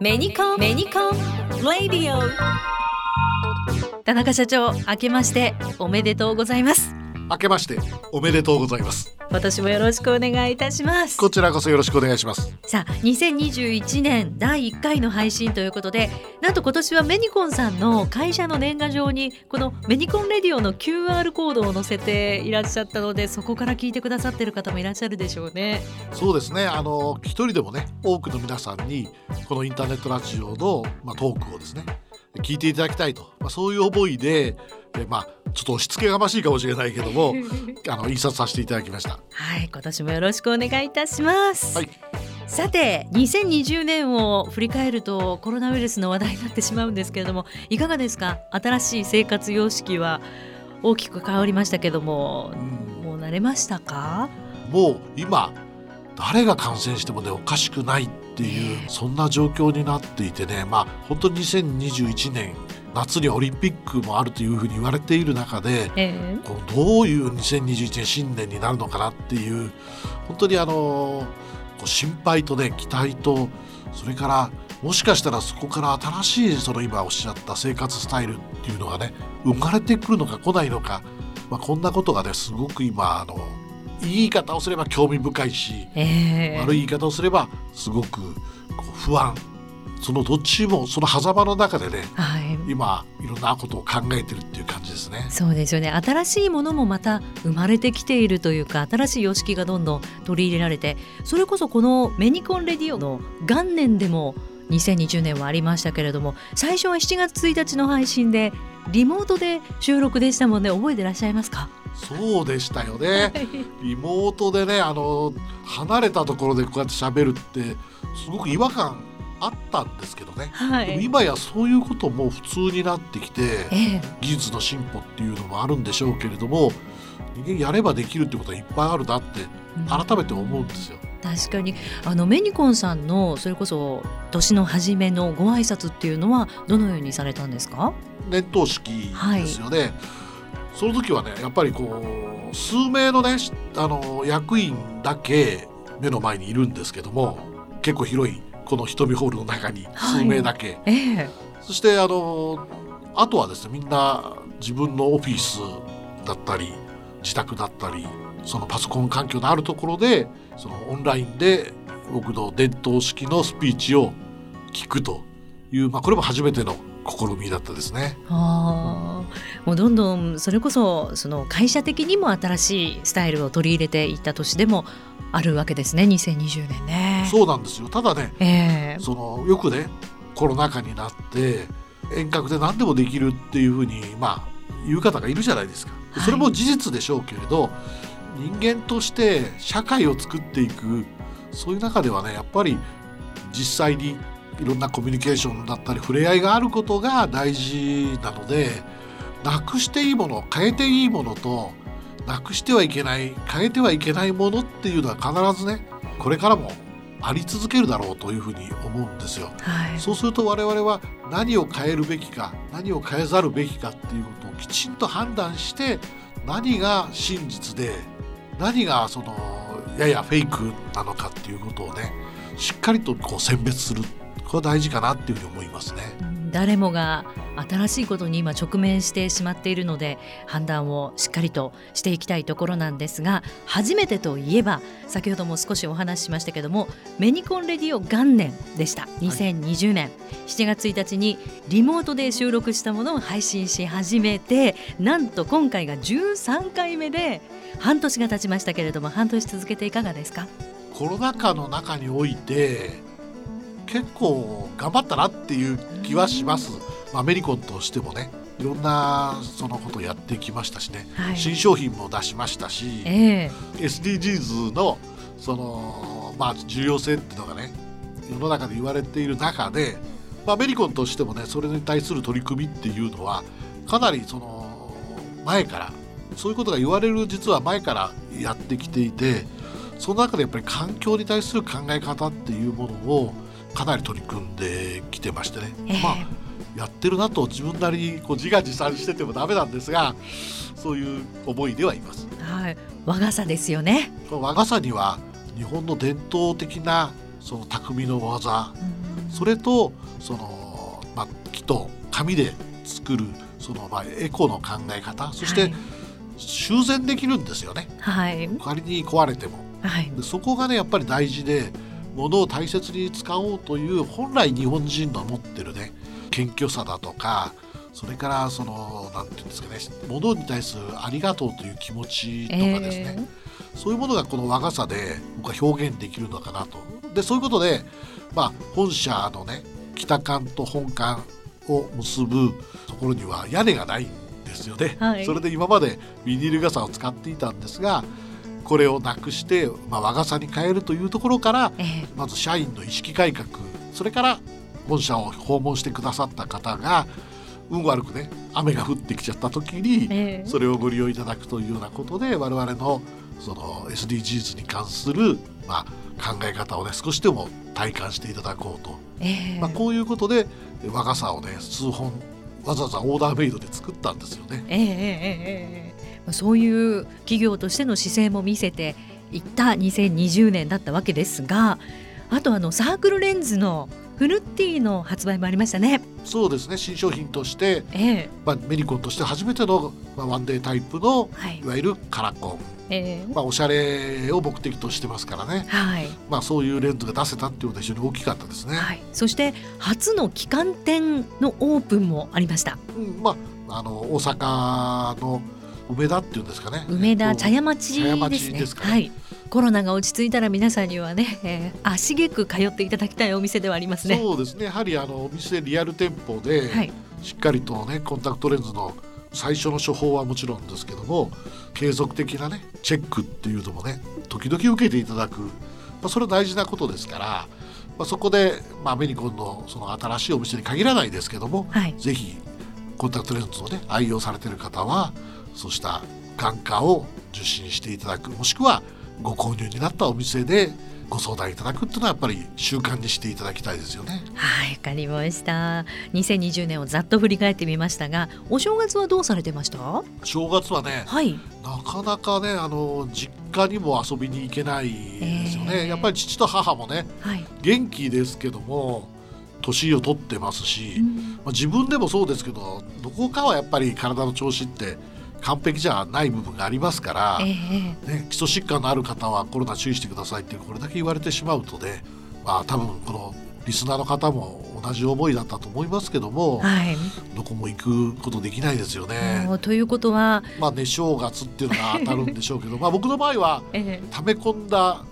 メニコンメニコンラディオ田中社長明けましておめでとうございます。明けましておめでとうございます。私もよろしくお願いいたします。こちらこそよろしくお願いします。さあ2021年第1回の配信ということでなんと今年はメニコンさんの会社の年賀状にこのメニコンレディオの QR コードを載せていらっしゃったのでそこから聞いてくださってる方もいらっしゃるでしょうね。そうですね。あの一人でもね多くの皆さんにこのインターネットラジオの、まあ、トークをですね聞いていただきたいと、まあ、そういう思いででまあちょっと押し付けがましいかもしれないけども あの印刷させていただきました。はい今年もよろしくお願いいたします、はい。さて2020年を振り返るとコロナウイルスの話題になってしまうんですけれどもいかがですか？新しい生活様式は大きく変わりましたけどもうん。もう慣れましたか？もう今誰が感染してもねおかしくないっていうそんな状況になっていてねまあ本当に2021年夏にオリンピックもあるというふうに言われている中でえこのどういう2021年新年になるのかなっていう本当にあのこう心配とね期待とそれからもしかしたらそこから新しいその今おっしゃった生活スタイルっていうのがね生まれてくるのか来ないのか、まあ、こんなことがねすごく今あのいい言い方をすれば興味深いしええ。悪い言い方をすればすごくこう不安。そのどっちもその狭間の中でねはい。今いろんなことを考えてるっていう感じですね。そうですよね。新しいものもまた生まれてきているというか新しい様式がどんどん取り入れられてそれこそこのメニコンレディオの元年でも2020年はありましたけれども最初は7月1日の配信でリモートで収録でしたもんね。覚えてらっしゃいますか？そうでしたよね。リモートでねあの離れたところでこうやって喋るってすごく違和感あったんですけどね。はいでも今やそういうことも普通になってきてええ技術の進歩っていうのもあるんでしょうけれども人間やればできるってことはいっぱいあるなって改めて思うんですよ。確かにあのメニコンさんのそれこそ年の初めのご挨拶っていうのはどのようにされたんですか？年頭式ですよね。その時はねやっぱりこう数名のねあの役員だけ目の前にいるんですけども結構広いこの瞳ホールの中に数名だけ、ええ。そしてあのあとはですねみんな自分のオフィスだったり自宅だったりそのパソコン環境のあるところでそのオンラインで僕の伝統式のスピーチを聞くという、まあ、これも初めての試みだったですね。ああ、もうどんどんそれこそその会社的にも新しいスタイルを取り入れていった年でもあるわけですね2020年ね。そうなんですよただねええそのよくねコロナ禍になって遠隔で何でもできるっていうふうにまあ言う方がいるじゃないですか。でそれも事実でしょうけれど、人間として社会を作っていくそういう中ではねやっぱり実際にいろんなコミュニケーションだったり触れ合いがあることが大事なのでなくしていいもの変えていいものとなくしてはいけない変えてはいけないものっていうのは必ずねこれからもあり続けるだろうというふうに思うんですよ。はい。そうすると我々は何を変えるべきか何を変えざるべきかっていうことをきちんと判断して何が真実で何がそのややフェイクなのかっていうことをねしっかりとこう選別するこれは大事かなっていうふうに思いますね。うん誰もが新しいことに今直面してしまっているので判断をしっかりとしていきたいところなんですが初めてといえば先ほども少しお話ししましたけどもメニコンレディオ元年でした。2020年、7月1日にリモートで収録したものを配信し始めてなんと今回が13回目で半年が経ちましたけれども半年続けていかがですか？コロナ禍の中において結構頑張ったなっていう気はします。まあアメリコンとしてもねいろんなそのことをやってきましたしね、はい。新商品も出しましたし、ええ。SDGs のそのまあ重要性っていうのがね世の中で言われている中で、まあ、アメリコンとしてもねそれに対する取り組みっていうのはかなりその前からそういうことが言われる実は前からやってきていてその中でやっぱり環境に対する考え方っていうものをかなり取り組んできてましてね、ええ。まあやってるなと自分なりにこう自画自賛しててもダメなんですがそういう思いではいます。はい、和傘ですよね。和傘には日本の伝統的なその匠の技それとその、まあ、木と紙で作るその、まあ、エコの考え方そして修繕できるんですよね、はい、仮に壊れても。はい、でそこがねやっぱり大事で物を大切に使おうという本来日本人の持ってるね謙虚さだとかそれからその何て言うんですかね物に対するありがとうという気持ちとかですね、えー、そういうものがこの和傘で僕は表現できるのかなと。でそういうことで、まあ、本社のね北館と本館を結ぶところには屋根がないんですよね。はい、それで今までビニール傘を使っていたんですがこれをなくして、まあ、和傘に変えるというところから、えー、まず社員の意識改革それから本社を訪問してくださった方が運悪くね雨が降ってきちゃった時に、それをご利用いただくというようなことで我々のその SDGs に関する、まあ、考え方をね少しでも体感していただこうと、えー、まあ、こういうことで和傘をね数本わざわざオーダーメイドで作ったんですよね。えーえー、そういう企業としての姿勢も見せていった2020年だったわけですがあとあのサークルレンズのフルッティの発売もありましたね。そうですね。新商品として、ええ。まあ、メニコンとして初めての、まあ、ワンデータイプの、はい、いわゆるカラコン、ええ。まあ、おしゃれを目的としてますからね、はい。まあ、そういうレンズが出せたっていうのは非常に大きかったですね、はい、そして初の旗艦店のオープンもありました。うん。まあ、あの大阪の梅田っていうんですかね。梅田茶屋町ですね。すね。はい。コロナが落ち着いたら皆さんにはね、えー、足げく通っていただきたいお店ではありますね。そうですね。やはりあのお店リアル店舗で、はい、しっかりとねコンタクトレンズの最初の処方はもちろんですけども継続的なねチェックっていうのもね時々受けていただく、まあ、それは大事なことですから、まあ、そこで、まあ、メニコンのその新しいお店に限らないですけども、はい、ぜひコンタクトレンズをね愛用されてる方はそうした眼科を受診していただくもしくはご購入になったお店でご相談いただくっていうのはやっぱり習慣にしていただきたいですよね。はい、わかりました。2020年をざっと振り返ってみましたが、お正月はどうされてました？正月はね、はい、なかなかねあの実家にも遊びに行けないですよね。えー、やっぱり父と母もね、はい、元気ですけども。年を取ってますし、うん、まあ、自分でもそうですけどどこかはやっぱり体の調子って完璧じゃない部分がありますから、えー、ね、基礎疾患のある方はコロナ注意してくださいってこれだけ言われてしまうとね、まあ、多分このリスナーの方も同じ思いだったと思いますけども、はい、どこも行くことできないですよね。ということは、まあね、正月っていうのが当たるんでしょうけどまあ僕の場合は、溜め込んだ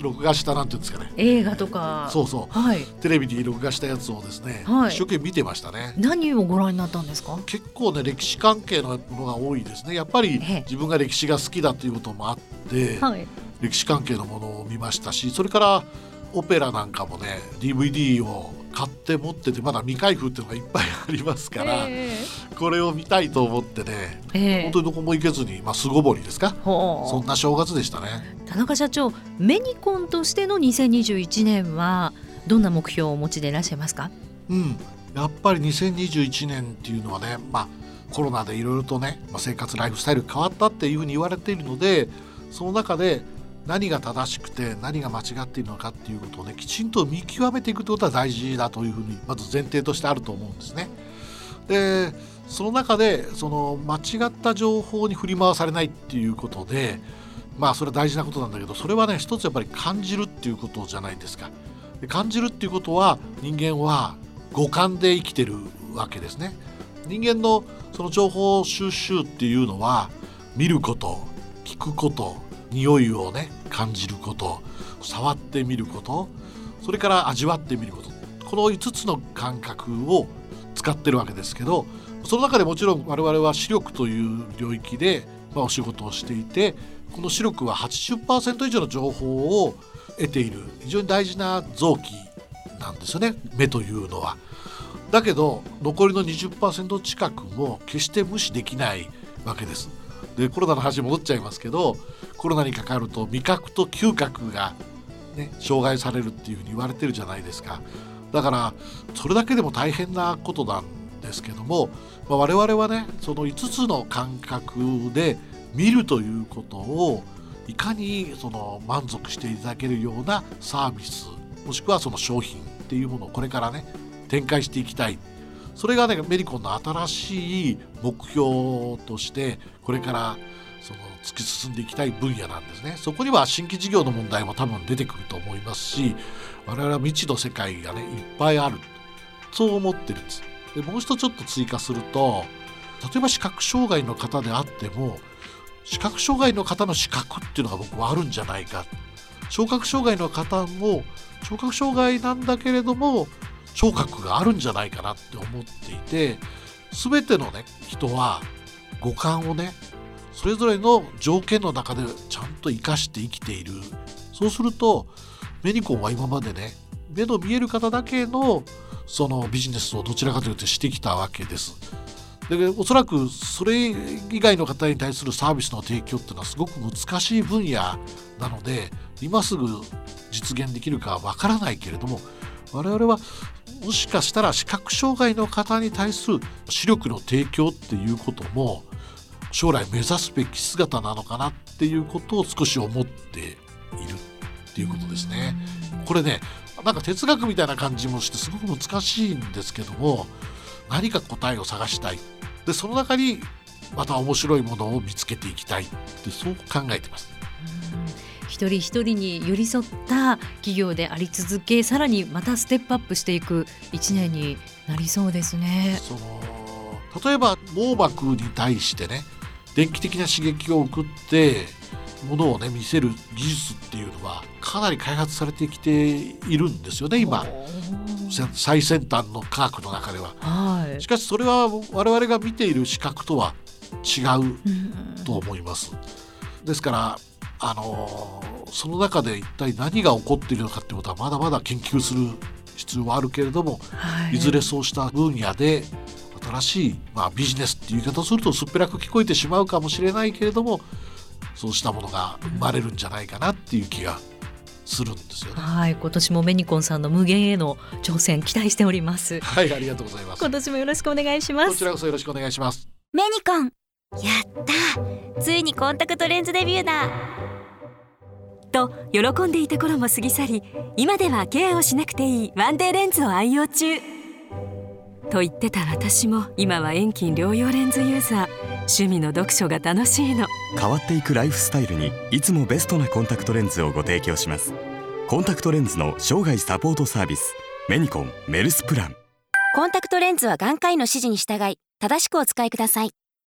録画したなんていうんですかね。映画とか。そうそう、はい、テレビに録画したやつをですね、はい、一生懸命見てましたね。何をご覧になったんですか？結構ね歴史関係のものが多いですね。やっぱり自分が歴史が好きだということもあって、はい、歴史関係のものを見ましたしそれからオペラなんかもね DVD を買って持っててまだ未開封っていうのがいっぱいありますから、えー、これを見たいと思ってね、えー、本当にどこも行けずに、まあ、巣ごもりですか？そんな正月でしたね。田中社長メニコンとしての2021年はどんな目標をお持ちでいらっしゃいますか？うん。やっぱり2021年っていうのはね、まあ、コロナでいろいろとね、まあ、生活ライフスタイル変わったっていうふうに言われているのでその中で何が正しくて何が間違っているのかっていうことをねきちんと見極めていくってことは大事だというふうにまず前提としてあると思うんですね。でその中でその間違った情報に振り回されないっていうことでまあそれは大事なことなんだけどそれはね一つやっぱり感じるっていうことじゃないですか。で感じるっていうことは人間は五感で生きてるわけですね。人間のその情報収集っていうのは見ること聞くこと匂いをね感じること触ってみることそれから味わってみることこの5つの感覚を使ってるわけですけどその中でもちろん我々は視力という領域で、ま、お仕事をしていてこの視力は80%以上の情報を得ている非常に大事な臓器なんですよね目というのは。だけど残りの20%近くも決して無視できないわけです。でコロナの話戻っちゃいますけどコロナにかかると味覚と嗅覚が、ね、障害されるっていうふうに言われてるじゃないですか。だからそれだけでも大変なことなんですけども、まあ、我々はねその5つの感覚で見るということをいかにその満足していただけるようなサービスもしくはその商品っていうものをこれからね展開していきたい。それがねメリコンの新しい目標としてこれからその突き進んでいきたい分野なんですね。そこには新規事業の問題も多分出てくると思いますし我々は未知の世界がねいっぱいある。そう思ってるんです。でもう一つちょっと追加すると例えば視覚障害の方であっても視覚障害の方の資格っていうのが僕はあるんじゃないか。聴覚障害の方も聴覚障害なんだけれども聴覚があるんじゃないかなって思っていて全てのね人は五感をねそれぞれの条件の中でちゃんと生かして生きているそうするとメニコンは今までね目の見える方だけのそのビジネスをどちらかというとしてきたわけです。でおそらくそれ以外の方に対するサービスの提供っていうのはすごく難しい分野なので今すぐ実現できるかはわからないけれども我々はもしかしたら視覚障害の方に対する視力の提供っていうことも将来目指すべき姿なのかなっていうことを少し思っているっていうことですね。これねなんか哲学みたいな感じもしてすごく難しいんですけども何か答えを探したいでその中にまた面白いものを見つけていきたいってそう考えてます。一人一人に寄り添った企業であり続けさらにまたステップアップしていく一年になりそうですね。その例えば網膜に対してね電気的な刺激を送ってものをね見せる技術っていうのはかなり開発されてきているんですよね今。最先端の科学の中では、はい、しかしそれは我々が見ている視覚とは違うと思います、ですからあのその中で一体何が起こっているのかっていうことはまだまだ研究する必要はあるけれども、はい、いずれそうした分野で新しい、まあ、ビジネスっていう言い方をするとすっぺらく聞こえてしまうかもしれないけれどもそうしたものが生まれるんじゃないかなっていう気がするんですよね。はい、今年もメニコンさんの無限への挑戦期待しております。はい、ありがとうございます。今年もよろしくお願いします。こちらこそよろしくお願いします。メニコン、やったついにコンタクトレンズデビューだと喜んでいた頃も過ぎ去り今ではケアをしなくていいワンデーレンズを愛用中。と言ってた私も今は遠近両用レンズユーザー趣味の読書が楽しいの。変わっていくライフスタイルにいつもベストなコンタクトレンズをご提供します。コンタクトレンズの生涯サポートサービスメニコンメルスプラン。コンタクトレンズは眼科医の指示に従い正しくお使いください